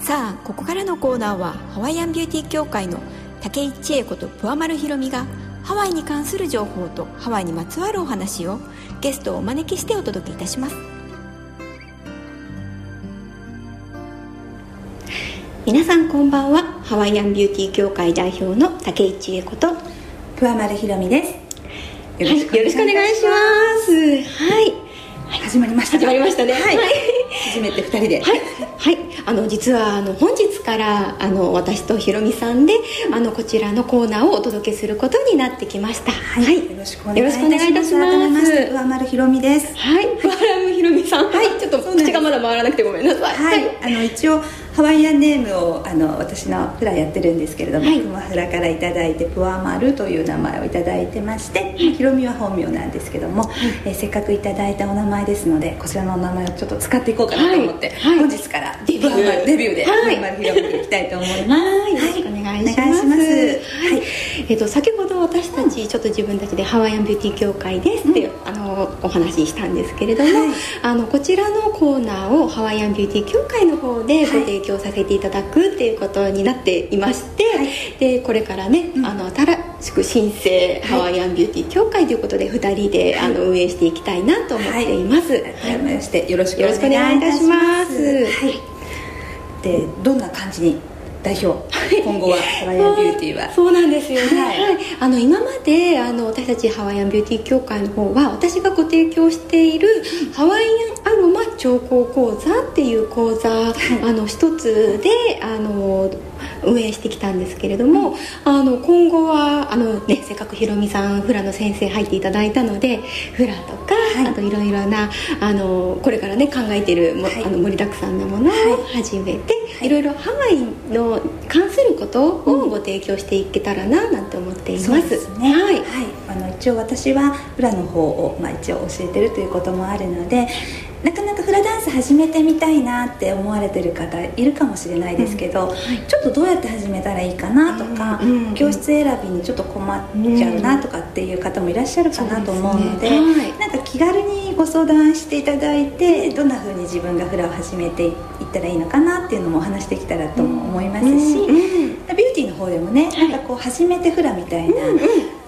さあここからのコーナーはハワイアンビューティー協会の竹井千恵子とプアマルひろみがハワイに関する情報とハワイにまつわるお話をゲストをお招きしてお届けいたします。皆さんこんばんはハワイアンビューティー協会代表の竹井千恵子とプアマルひろみです。よろしく,、よろしくお願いします。はい。始まりました始まりましたね。はい、初めて二人で。はい、はい、あの実はあの本日からあの私とひろみさんであのこちらのコーナーをお届けすることになってきました。はい、はい、よろしくお願いいたします。上丸ひろみです。はい。上丸ひろみさん。はい。ちょっと口がまだ回らなくてごめんなさい。はい、あの一応ハワイアンネームをあの私のフラやってるんですけれども、はい、熊フラから頂いてプアマルという名前を頂いてまして、はい、ひろみは本名なんですけども、はい、えせっかくいただいたお名前ですのでこちらのお名前をちょっと使っていこうかなと思って、本日からデビューデビューでプアマルひろみでいきたいと思います、はい、よろしくお願いします、はい。えーと、先私たちちょっと自分たちでハワイアンビューティー協会ですって、うん、あのお話ししたんですけれども、あのこちらのコーナーをハワイアンビューティー協会の方でご提供させていただくっていうことになっていまして、はい、でこれからね、うん、あの新しく新生ハワイアンビューティー協会ということで2人で、あの運営していきたいなと思っています、改めましてよろしくお願いいたします。はい。でどんな感じに代表。今後はハワイアンビューティーはそうなんですよね、はい、はい、あの今まであの私たちハワイアンビューティー協会の方は私がご提供しているハワイアンアロマ調香講座っていう講座、はい、あの一つであの運営してきたんですけれども、あの今後はあの、ね、せっかくひろみさんフラの先生入っていただいたのでフラとか、はい、あといろいろなあのこれからね考えているも、はい、あの盛りだくさんなものを始めて、はい、いろいろハワイの関することをご提供していけたらななんて思っています。そうですね、はい、はい、あの一応私はフラの方を、まあ、一応教えてるということもあるのでなかなかフラダンス始めてみたいなって思われてる方いるかもしれないですけど、うんはい、ちょっとどうやって始めたらいいかなとか、うんうん、教室選びにちょっと困っちゃうなとかっていう方もいらっしゃるかなと思うので、ね。はい、なんか気軽にご相談していただいてどんなふうに自分がフラを始めていったらいいのかなっていうのもお話できたらと思いますし、ビューティーの方でもね、なんかこう初めてフラみたいな。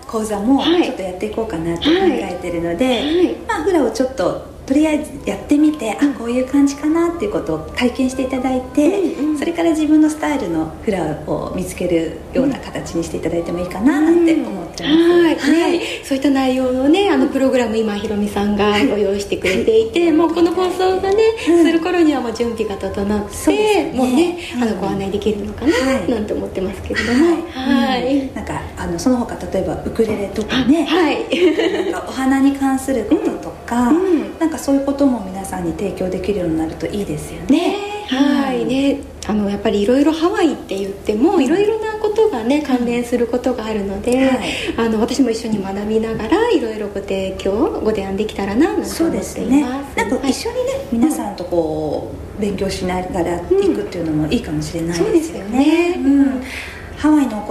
講座もちょっとやっていこうかなと考えてるので、まあフラをちょっととりあえずやってみて、あこういう感じかなっていうことを体験していただいて、うんうん、それから自分のスタイルのフラを見つけるような形にしていただいてもいいかななんて思ってます、うん、はい、はい、そういった内容のねあのプログラム今ひろみさんがご用意してくれていて、はい、もうこの放送がね、うん、する頃にはもう準備が整って、ね、もうね、あのご案内できるのかな、はい、なんて思ってますけれども。はい、なんかあのその他例えばウクレレとかね、はい、なんかお花に関することとか、うん、なんかそういうことも皆さんに提供できるようになるといいですよね。ねはいね。あのやっぱりいろいろハワイって言ってもいろいろなことがね関連することがあるので、はい、あの私も一緒に学びながらいろいろご提供ご提案できたらななんて思っています。ね、なんか一緒にね、はい、皆さんとこう勉強しながら行くっていうのもいいかもしれないですよね。うん、うんハワイの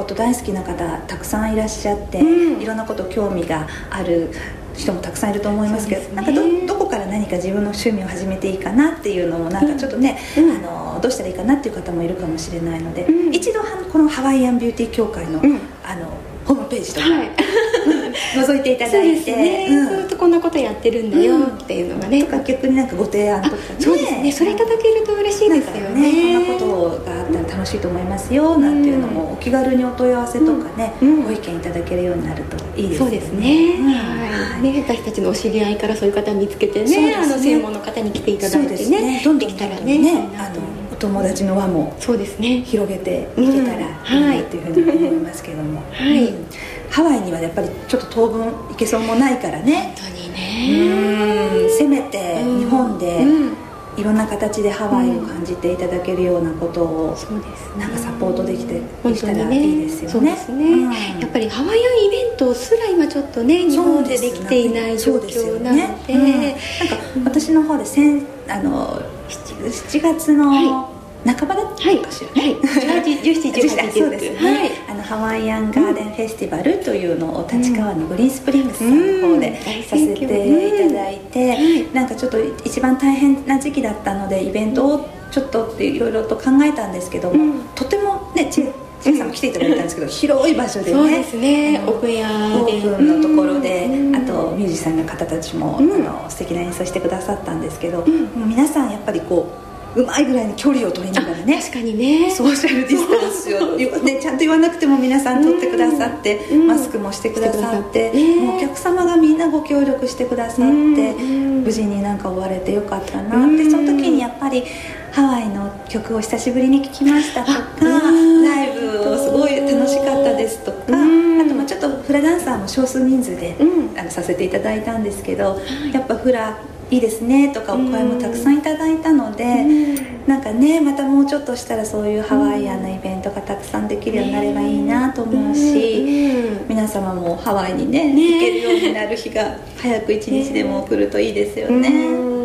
こと大好きな方たくさんいらっしゃって、うん、いろんなこと興味がある人もたくさんいると思いますけど、ね、なんかどどこから何か自分の趣味を始めていいかなっていうのもなんかちょっとね、うん、あのどうしたらいいかなっていう方もいるかもしれないので、うん、一度このハワイアンビューティー協会の,、あのホームページとか、はい、覗いていただいて、ね。うん、ずっとこんなことやってるんだよっていうのがね、とか逆になんかご提案とか、ね、そうですね。それいただけると嬉しいですよね。ねこんなことがあったら楽しいと思いますよなんていうのもお気軽にお問い合わせとかね、ご意見いただけるようになるといいですね。そうですね,、はい。ね私たちのお知り合いからそういう方見つけてねあの専門の方に来ていただいてね。どんどんたらねあのお友達の輪もそうですね。広げていけたらいいなというふうに思いますけども、はい、ハワイにはやっぱりちょっと当分行けそうもないからね。本当にね。せめて日本で、いろんな形でハワイを感じていただけるようなことを、そうですなんかサポートできてできたらいいですよね。そうですね、うん、やっぱりハワイアンイベントすら今ちょっとね日本でできていない状況なので、ねうん、なんか私の方で先あの 7, 月の、はい半ばだったかしらね、はい、17、18、そうですね、はい、あのハワイアンガーデンフェスティバルというのを立川のグリーンスプリングスさんの方でさせていただいて、なんかちょっと一番大変な時期だったのでイベントをちょっとっていろいろと考えたんですけども、うん、とてもねち千さんも来ていただいたんですけど、広い場所でねそうですね。オープンエアオープンのところで、あとミュージシャンの方たちも、あの素敵な演奏してくださったんですけど、皆さんやっぱりこううまいぐらいに距離を取りながらね。確かにね。ソーシャルディスタンスを、ね、ちゃんと言わなくても皆さん取ってくださって、うん、マスクもしてくださって、うん、お客様がみんなご協力してくださって、うん、無事になんか終われてよかったなって、その時にやっぱりハワイの曲を久しぶりに聴きましたとかライブをすごい楽しかったですとかあとまあちょっとフラダンサーも少数人数で、あのさせていただいたんですけどやっぱフラいいですねとかお声もたくさんいただいたので、うん、なんかねまたもうちょっとしたらそういうハワイアンなイベントがたくさんできるようになればいいなと思うし、うん、皆様もハワイにね、ね、行けるようになる日が早く一日でも来るといいですよね。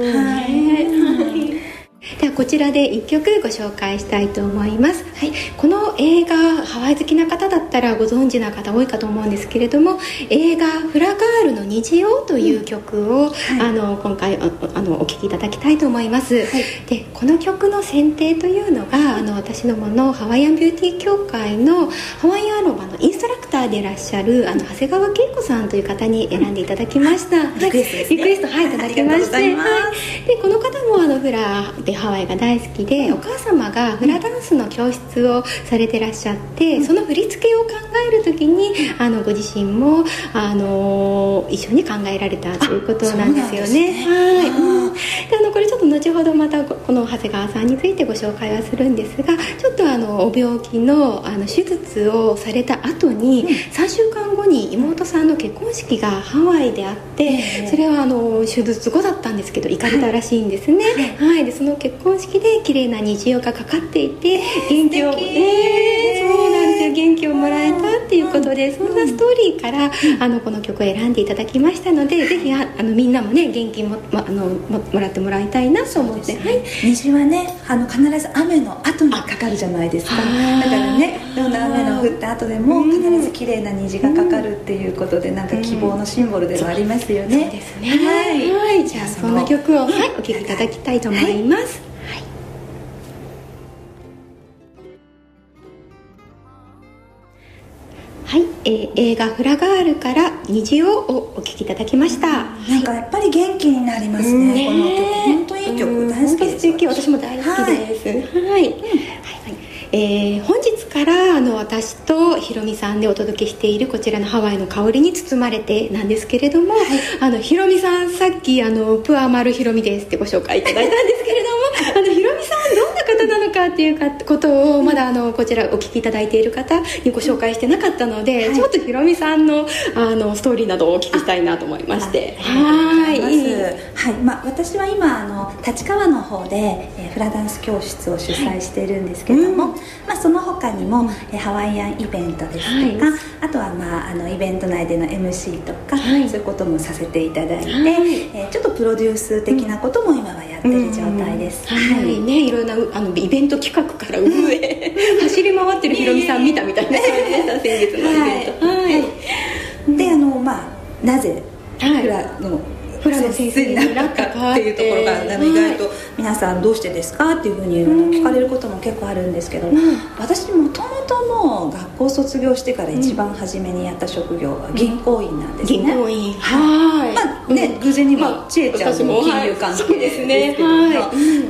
こちらで1曲ご紹介したいと思います、はい、この映画ハワイ好きな方だったらご存知な方多いかと思うんですけれども映画「フラガールの虹よ」という曲を、うんはい、あの今回あのお聴きいただきたいと思います、はい、でこの曲の選定というのがあの私どものハワイアンビューティー協会のハワイアンアロマのインストラクターでいらっしゃるあの長谷川恵子さんという方に選んでいただきました、リクエスト、ね、リクエストはいいただきまして、はい、でこの方もあのフラでハワイが大好きで、お母様がフラダンスの教室をされてらっしゃって、その振り付けを考える時にあのご自身もあの一緒に考えられたということなんですよね。ね。はい、うん、であのこれちょっと後ほどまたこの長谷川さんについてご紹介はするんですがちょっとあのお病気のあの手術をされた後に、3週間後に妹さんの結婚式がハワイであって、それはあの手術後だったんですけど行かれたらしいんですね。はい、でその結婚式で綺麗な虹色がかかっていて元気を、えー、そうなんですよ。元気をもらえたっていうことで、そんなストーリーから、あのこの曲を選んでいただきましたので、ぜひあのみんなもね元気も,、ま、あのももらってもらいたいなと思って、ね、はい、虹はねあの必ず雨の後にかかるじゃないですか。だからねどんな雨の降った後でも必ず綺麗な虹がかかるっていうことで、なんか希望のシンボルでもありますよね、そうですね。はい、はい、じゃあそんな曲を、はい、お聴きいただきたいと思います、はい、えー、映画「フラガール」から「虹を」をお聴きいただきました、なんかやっぱり元気になりますね、ねこの曲。本当いい曲、大好きです。私も大好きです。はい、はい、はい、えー、本日からあの私とひろみさんでお届けしているこちらの「ハワイの香りに包まれて」なんですけれども、はい、あのひろみさんさっきあの「プアマルひろみです」ってご紹介いただいたんですけれども あのなのかっていうかことをまだあのこちらお聞きいただいている方にご紹介してなかったので、はい、ちょっとひろみさんのあのストーリーなどをお聞きしたいなと思いまして。はい。はい。まあ、私は今あの立川の方で、えー、フラダンス教室を主催しているんですけれども、はいうん、まあ、その他にも、えー、ハワイアンイベントですとか、はい、あとは、まあ、あのイベント内での MC とか、そういうこともさせていただいて、えー、ちょっとプロデュース的なことも今はやってる状態です、はい、ねいろんなあのイベント企画から上。走り回ってるひろみさん見たみたいな感じでした先月のイベント。はい、であのまあなぜフラの、フラの先生になったかっていうところが意外と皆さんどうしてですかっていうふうに聞かれることも結構あるんですけど、うん、私もともとも学校卒業してから一番初めにやった職業は銀行員なんですね、銀行員。はいまあね、偶然にも千恵ちゃんも金融関係ですね。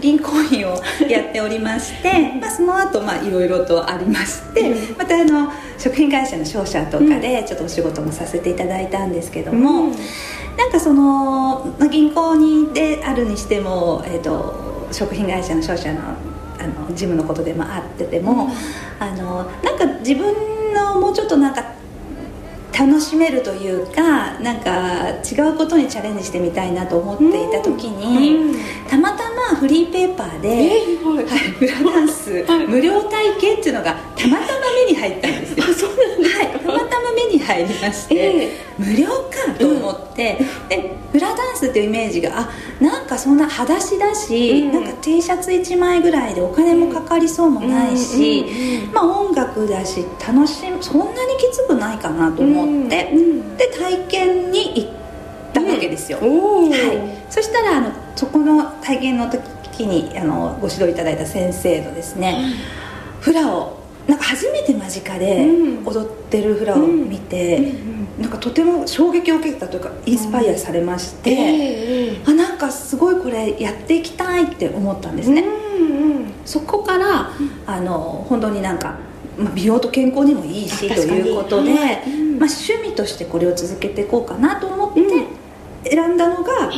銀行員をやっておりまして、まあ、その後まあいろいろとありまして、またあの食品会社の商社とかでちょっとお仕事もさせていただいたんですけども、うん。なんかその銀行にであるにしても、えーと、食品会社の商社のあの事務のことでもあってても、うん、あのなんか自分のもうちょっとなんか楽しめるというかなんか違うことにチャレンジしてみたいなと思っていた時に、うん。うん、たまたまフリーペーパーで、えー、はい、フラダンス、無料体験っていうのがたまたま目に入ったんですよ。そうなんです、はい、たまたま目に入りまして、えー、無料かと思って、うん、でフラダンスっていうイメージがあなんかそんな裸足だし、なんか T シャツ1枚ぐらいでお金もかかりそうもないし、まあ音楽だし楽しむそんなにきつくないかなと思って。うん、で体験に行ったわけですよ、はい、そしたらあのそこの体験の時時にあのご指導いただいた先生のですね、フラをなんか初めて間近で踊ってるフラを見て、なんかとても衝撃を受けたというかインスパイアされまして、えー、あなんかすごいこれやっていきたいって思ったんですね、そこからあの本当になんか、まあ、美容と健康にもいいしということで、まあ、趣味としてこれを続けていこうかなと思って選んだのが、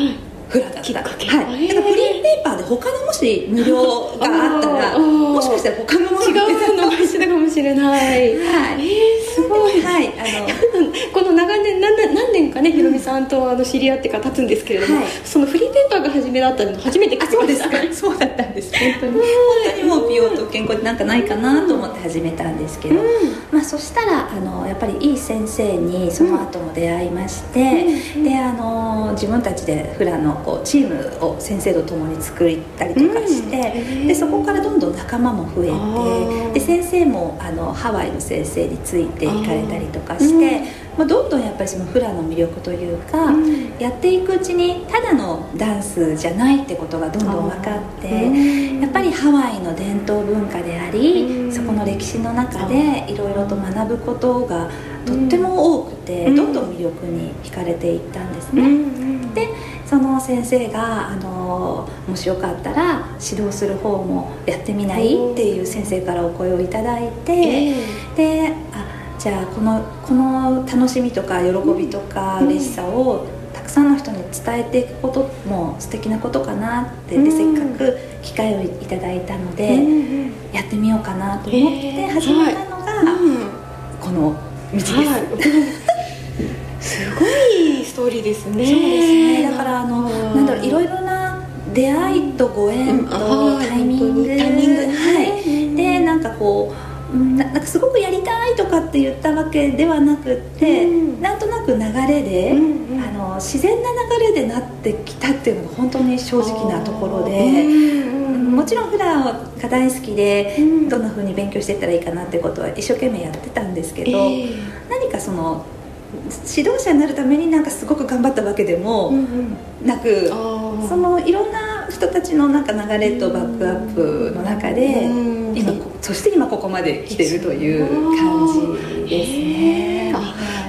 フラだった。はい、だからフリーペーパーで他のもし無料があったらもしかしたら他のもの違うのがしてたかもしれない。はい、えー、すごい、はい、あのこの長年何何年かねひろみさんとあの知り合ってから経つんですけれども、はい、そのフリーペーパーが初めだったの初めて聞きましたそうだったんです。本当に。本当にもう美容と健康ってなんかないかなと思って始めたんですけど、うん、まあそしたらあのやっぱりいい先生にその後も出会いまして、うん、であの自分たちでフラのこうチームを先生と共に作ったりとかして、うん、でそこからどんどん仲間も増えてで先生もあのハワイの先生について行かれたりとかして、まあ、どんどんやっぱりそのフラの魅力というか、うん、やっていくうちにただのダンスじゃないってことがどんどん分かって、やっぱりハワイの伝統文化であり、そこの歴史の中でいろいろと学ぶことがとっても多くて、どんどん魅力に惹かれていったんですね。でその先生があのもしよかったら指導する方もやってみないっていう先生からお声をいただいて、であじゃあこのこの楽しみとか喜びとか嬉しさをたくさんの人に伝えていくことも素敵なことかなってでせっかく機会をいただいたので、やってみようかなと思って始めたのが、この道です。はいストーリーですね。そうですね。だからあのなんだろういろいろな出会いとご縁とタイミング、タイミングはい。でなんかこうななんかすごくやりたいとかって言ったわけではなくて、うん、なんとなく流れで、うんうん、あの自然な流れでなってきたっていうのが本当に正直なところで、もちろんフラが大好きで、どんなふうに勉強していったらいいかなってことは一生懸命やってたんですけど、えー、何かその指導者になるためになんかすごく頑張ったわけでもなく、うん。うん、そのいろんな人たちのなんか流れとバックアップの中で、うん、今そして今ここまで来てるという感じですね。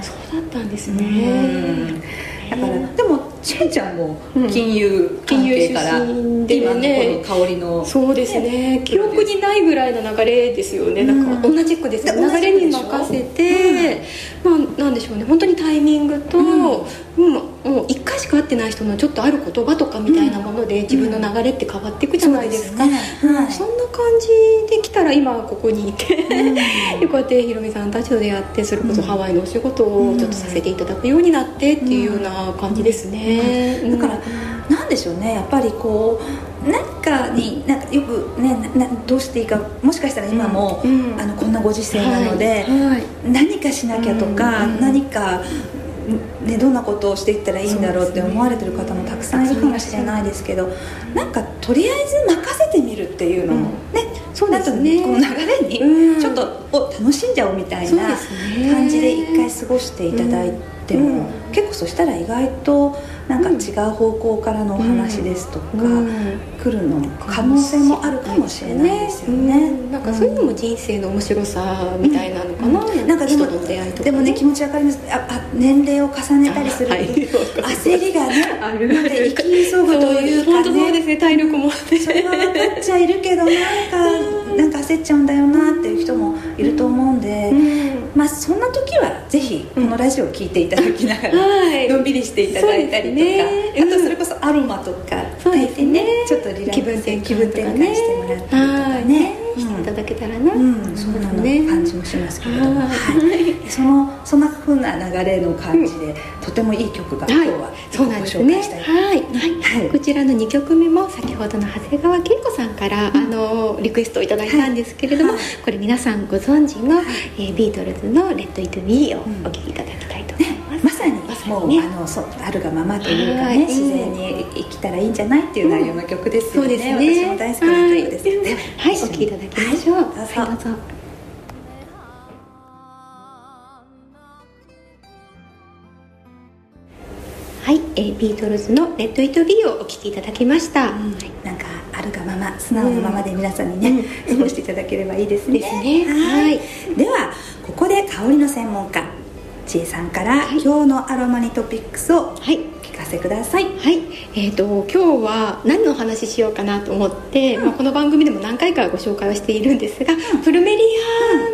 そうだったんですね。だからでもしんちゃんも金融関係から、で今のこの香りの。そうですね。記憶にないぐらいの流れですよね、なんか同じくですね流れに任せて、まあなんでしょうね。本当にタイミングと、もうもう1回しか会ってない人のちょっとある言葉とかみたいなもので、自分の流れって変わっていくじゃないですか、そんな感じできたら今ここにいて、こうやってひろみさんたちと出会ってそれこそハワイのお仕事をちょっとさせていただくようになってっていうような感じですね、だから何でしょうね。やっぱりこう何かになんかよくねなどうしていいかもしかしたら今も、うん、あのこんなご時世なので、はい。はい、何かしなきゃとか、うん、何かね、どんなことをしていったらいいんだろうって思われてる方もたくさんいるかもしれないですけどなんかとりあえず任せてみるっていうのもね、うん、そうですね。この流れにちょっとお楽しんじゃおうみたいな感じで一回過ごしていただいても、結構そしたら意外と。なんか違う方向からのお話ですとか、来るの可能性もあるかもしれないですよね、なんかそういうのも人生の面白さみたいなのかな、なんかでもでもね気持ちわかります。ああ年齢を重ねたりすると、焦りがね ある。ので生き急ぐというかね。そうですね。体力もそれは分かっちゃいるけどなんかなんか焦っちゃうんだよなっていう人もいると思うんで、まあそんな時はぜひこのラジオを聞いていただきながら、のんびりしていただいたりね、あとそれこそアロマとか炊いてねちょっとリラックス気分転換してもらったりとかねしていただけたらな、そうなの感じもしますけれども、そのそんなふうな流れの感じで、とてもいい曲が今日はそうなんですね。はい。はい。こちらの2曲目も先ほどの長谷川恵子さんからあのリクエストをいただいたんですけれどもこれ皆さんご存知のえビートルズの「レット・イット・ビー」をお聴きいただきたいと思います。まさにもう、ね、あのそうあるがままというかね、自然に生きたらいいんじゃないっていう内容の曲ですよね,、うん、ね。私も大好きな曲です、ね、はい、お聴きいただきましょう、はい、はい、どうぞ。はい、えー、ビートルズの「レット・イット・ビー」をお聴きいただきました、うん、なんかあるがま素直なままで皆さんにね、過ごしていただければいいですね。ですね。はい。ではここで香りの専門家千恵さんから、はい、今日のアロマニトピックスを聞かせください。はい。えーと、今日は何の話しようかなと思って、うん、まあ、この番組でも何回かご紹介はしているんですが、うん、プルメリ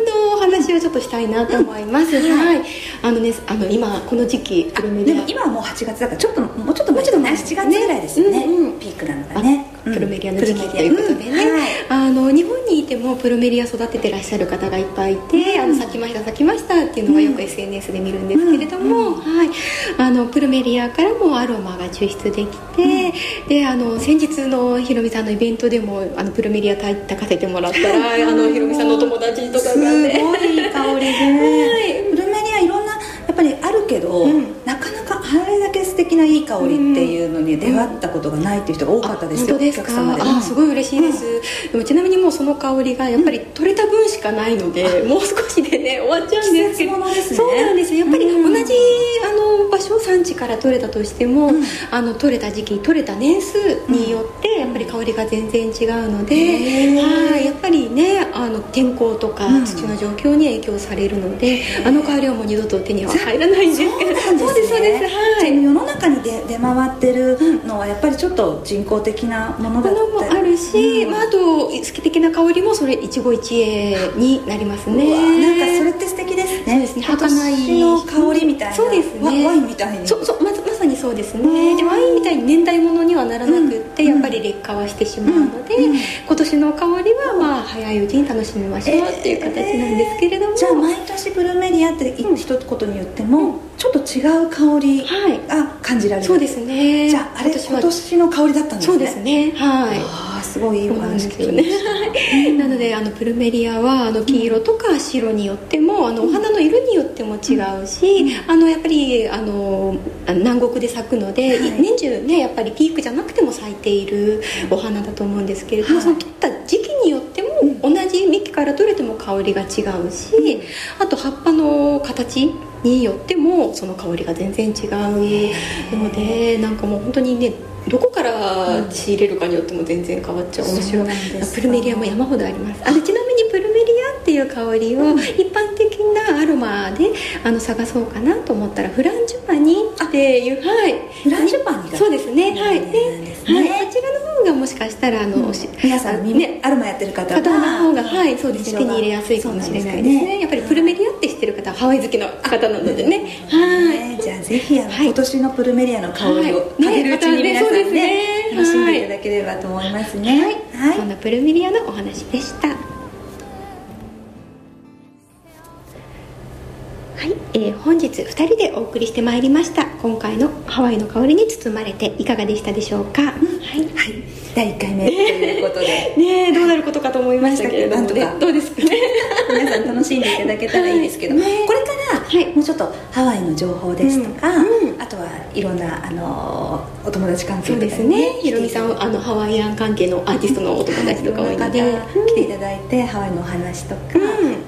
アの話をちょっとしたいなと思います、うん、はい、あのねあの今この時期プルメリアでも今はもう8月だからちょっともうちょっともうちょっと前7月ぐらいですよね、うんうん、ピークなのがねプルメリアの時期ということでね、はい、あの日本にいてもプルメリア育ててらっしゃる方がいっぱいいて、あの咲きました咲きましたっていうのがよく SNS で見るんですけれども、はい、あのプルメリアからもアロマが抽出できて、であの先日のひろみさんのイベントでもあのプルメリア炊かせてもらったらあのひろみさんのお友達とかがね。すごい香りで、はい、プルメリアいろんなやっぱりあるけど、うん、ないい香りっていうのに出会ったことがないっていう人が多かったですよ、うん、本当ですか？あすごい嬉しいです、うん、でもちなみにもうその香りがやっぱり取れた分しかないので、もう少しでね終わっちゃうんですけど、ね、そうなんですやっぱり同じあの場所産地から取れたとしても、あの取れた時期取れた年数によってやっぱり香りが全然違うので、はいやっぱりねあの天候とか土の状況に影響されるので、あの香りはもう二度と手には入らないんですけど。そうですそうですはい。世の中に出出回ってるのはやっぱりちょっと人工的なものだったり。もあるし、うん、まあ、あと好き的な香りもそれ一期一会になりますね。なんかそれって素敵ですね。そうですね。儚いの香りみたいな。そうですね。ワインみたいに。そうそうままさにそうですね。でワインみたいに年代物にはならなくって、うん、やっぱり劣化はしてしまうので、うん、今年の香りはまあ早いうちに楽しみましょうっていう形なんですけれども、えー、じゃあ毎年ブルーメリアって一言に言っても、ちょっと違う香りが感じられる、はい、そうですね。じゃああれ今年の香りだったんですね。そうですね。はい。あすごいいいお話聞きまね。なのであのプルメリアはあの黄色とか白によってもあのお花の色によっても違うし、あのやっぱりあの南国で咲くので、はい、年中ねやっぱりピークじゃなくても咲いているお花だと思うんですけれども、はい、その取った時期によっても同じ幹から取れても香りが違うしあと葉っぱの形によってもその香りが全然違うのでなんかもう本当にねどこから仕入れるかによっても全然変わっちゃう。面白い。プルメリアも山ほどあります。あちなっていう香りを一般的なアロマであの探そうかなと思ったらフランジュパニっていうはい。フランジュパニそうですね。はい。で、はい、そちらの方がもしかしたらあの、うん、皆さんねアロマやってる方方の方がはいそうですね。手に入れやすいかもしれないですね。やっぱりプルメリアって知ってる方はハワイ好きの方なのでね。はい。じゃあぜひあの今年のプルメリアの香りを食べるうちに皆さんね。楽しんでいただければと思いますね。はい。そんなプルメリアのお話でしたえー、本日2人でお送りしてまいりました。今回のハワイの香りに包まれていかがでしたでしょうか、うん、はい、はい、第1回目ということで。ねどうなることかと思いましたけれども、ね、どうですかね？皆さん楽しんでいただけたらいいですけど、これからはい、もうちょっとハワイの情報ですとか、うんうん、あとはいろんなあのお友達関係とか、ですね。ひろみさんあのハワイアン関係のアーティストのお友達とか多いので、来ていただいてハワイのお話とか、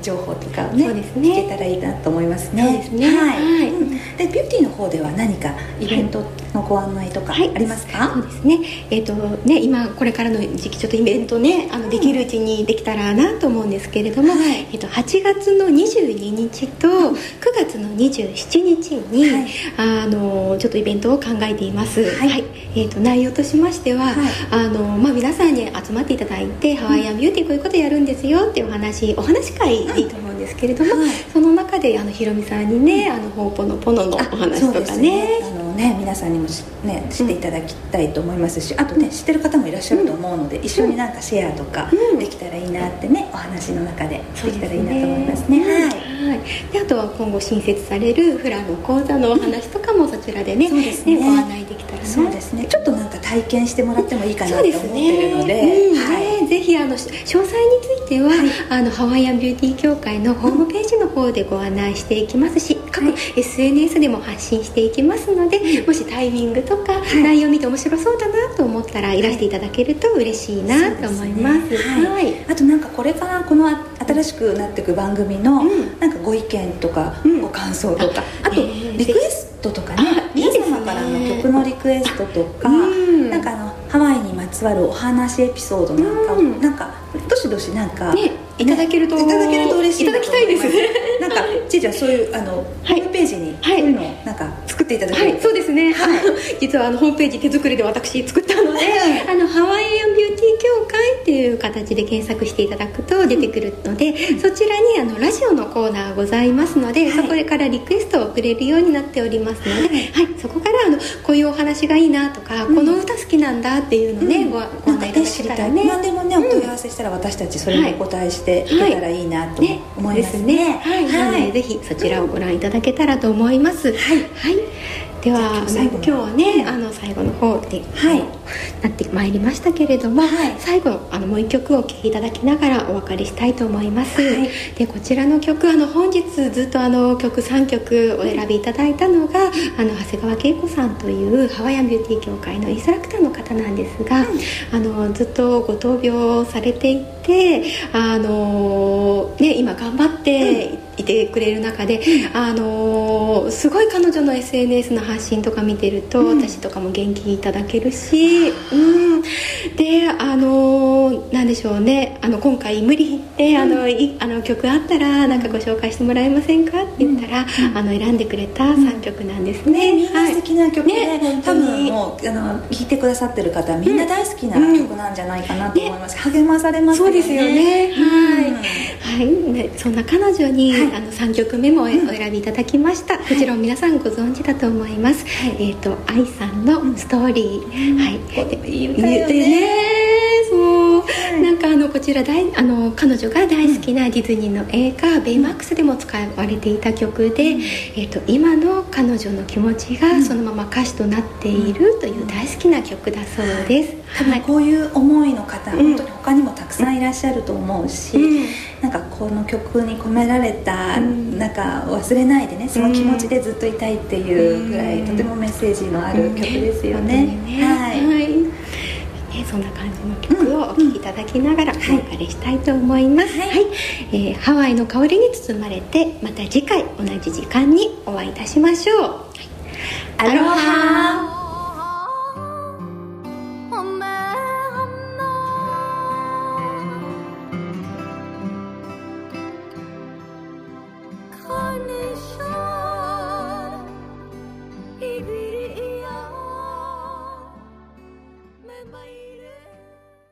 情報とかをねそうですね。聞けたらいいなと思いますね。そうですね。はい、はい、でビューティーの方では何かイベントのご案内とかありますか、はい、そうですね。えっ、ー、とね今これからの時期ちょっとイベントねあのできるうちにできたらなと思うんですけれども、はい、えっ、ー、と8月の22日と9月の27日に、はい、あのちょっとイベントを考えています、はい、はい、えーと、内容としましては、はい、あのまあ、皆さんに集まっていただいて、ハワイアンビューティーこういうことやるんですよっていうお話お話会でいいと思うんですけれども、その中であのひろみさんにね、あのほうぽのぽののお話とかね。あのね皆さんにもね知っていただきたいと思いますし、あとね知ってる方もいらっしゃると思うので、一緒になんかシェアとかできたらいいなってねお話の中でできたらいいなと思いますね、はいはい、であとは今後新設されるフラの講座のお話とかもそちらでね,、そうですね。ご案内できたらそうですね。ちょっとなんか体験してもらってもいいかなと思ってるので、はい、ぜひあの詳細については、はい、あのハワイアンビューティー協会のホームページの方でご案内していきますし各 SNS でも発信していきますので、もしタイミングとか、内容見て面白そうだなと思ったらいらしていただけると嬉しいなと思います、ね、はい、あとなんかこれからこの新しくなっていく番組の、なんかご意見とか、ご感想とか。あとリクエストとかね。皆様からの曲のリクエストとか、なんかあのハワイにまつつわるお話エピソードなんかを、うん。なんかどしどしなんか、ねいただけるといただけると嬉しいいただきたいです。なんかちいちゃんそういうあの、はい。ホームページにはい。そういうのをなんか作っていただけるはい、そうですね、はい。実はあのホームページ手作りで私作ったので、あのハワイアンビュー協会っていう形で検索していただくと出てくるので、そちらにあのラジオのコーナーございますので、はい。そこからリクエストを送れるようになっておりますので、はい。そこからあのこういうお話がいいなとか、この歌好きなんだっていうのね、ごごなん。か案内いただね。知りたい、けたらね何でもねお問い合わせしたら私たちそれにお答えしていけたらい。いなとね思いますですね。はい、なのでぜひそちらをご覧いただけたらと思います。はい、ではあのじゃあ今日最後の今日はね、あの最後の方で、はい。なってまいりましたけれども、はい。最後あのもう一曲お聴きいただきながらお別れしたいと思います。はい。でこちらの曲あの本日ずっとあの曲3曲お選びいただいたのが、あの長谷川恵子さんというハワイアンビューティー協会のインストラクターの方なんですが、あのずっとご闘病されていてあの、ね、今頑張っていてくれる中で、あのすごい彼女の SNS の発信とか見てると、私とかも元気いただけるし、うん、であのなんでしょうね。あの今回無理言ってあの、いあの曲あったらなんかご紹介してもらえませんかって言ったら、あの選んでくれた3曲なんですね。ね、みんな素敵な曲で、はいね本多分もうあの聴いてくださってる方はみんな大好きな曲なんじゃないかなと思います、励まされますそうですよね、はい、うん。はい、ねそんな彼女に、あの3曲目もお選びいただきました、こちらを皆さんご存知だと思います、えっ、と愛さんのストーリー、はい。いい歌よねなんかあのこちら大あの彼女が大好きなディズニーの映画「ベイマックス」でも使われていた曲で、えっと今の彼女の気持ちがそのまま歌詞となっているという大好きな曲だそうです、多分こういう思いの方、本当に他にもたくさんいらっしゃると思うし、うん。なんかこの曲に込められた、ん。なんか忘れないでねその気持ちでずっといたいっていうぐらい、うん。とてもメッセージのある曲ですよね。ねはい。はい。ねそんな感じの曲をお聴きいただきながらお別れしたいと思います、はい。はい。えーハワイの香りに包まれてまた次回同じ時間にお会いいたしましょう、アロハ